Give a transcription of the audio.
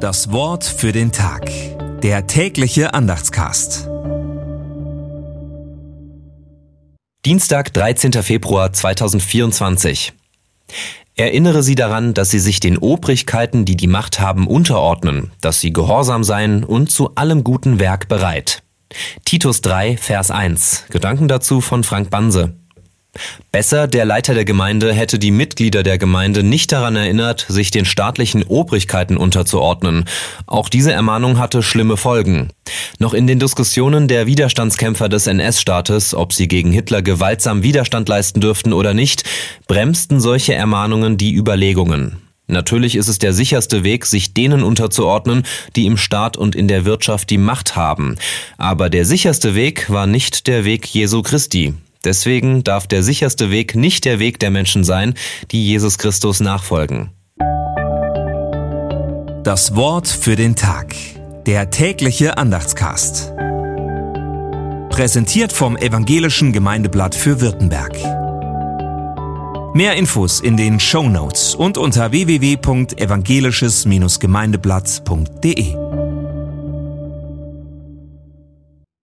Das Wort für den Tag. Der tägliche Andachtscast. Dienstag, 13. Februar 2024. Erinnere sie daran, dass sie sich den Obrigkeiten, die die Macht haben, unterordnen, dass sie gehorsam seien und zu allem guten Werk bereit. Titus 3, Vers 1. Gedanken dazu von Frank Banse. Besser, der Leiter der Gemeinde hätte die Mitglieder der Gemeinde nicht daran erinnert, sich den staatlichen Obrigkeiten unterzuordnen. Auch diese Ermahnung hatte schlimme Folgen. Noch in den Diskussionen der Widerstandskämpfer des NS-Staates, ob sie gegen Hitler gewaltsam Widerstand leisten dürften oder nicht, bremsten solche Ermahnungen die Überlegungen. Natürlich ist es der sicherste Weg, sich denen unterzuordnen, die im Staat und in der Wirtschaft die Macht haben. Aber der sicherste Weg war nicht der Weg Jesu Christi. Deswegen darf der sicherste Weg nicht der Weg der Menschen sein, die Jesus Christus nachfolgen. Das Wort für den Tag. Der tägliche Andachtscast. Präsentiert vom Evangelischen Gemeindeblatt für Württemberg. Mehr Infos in den Show Notes und unter www.evangelisches-gemeindeblatt.de.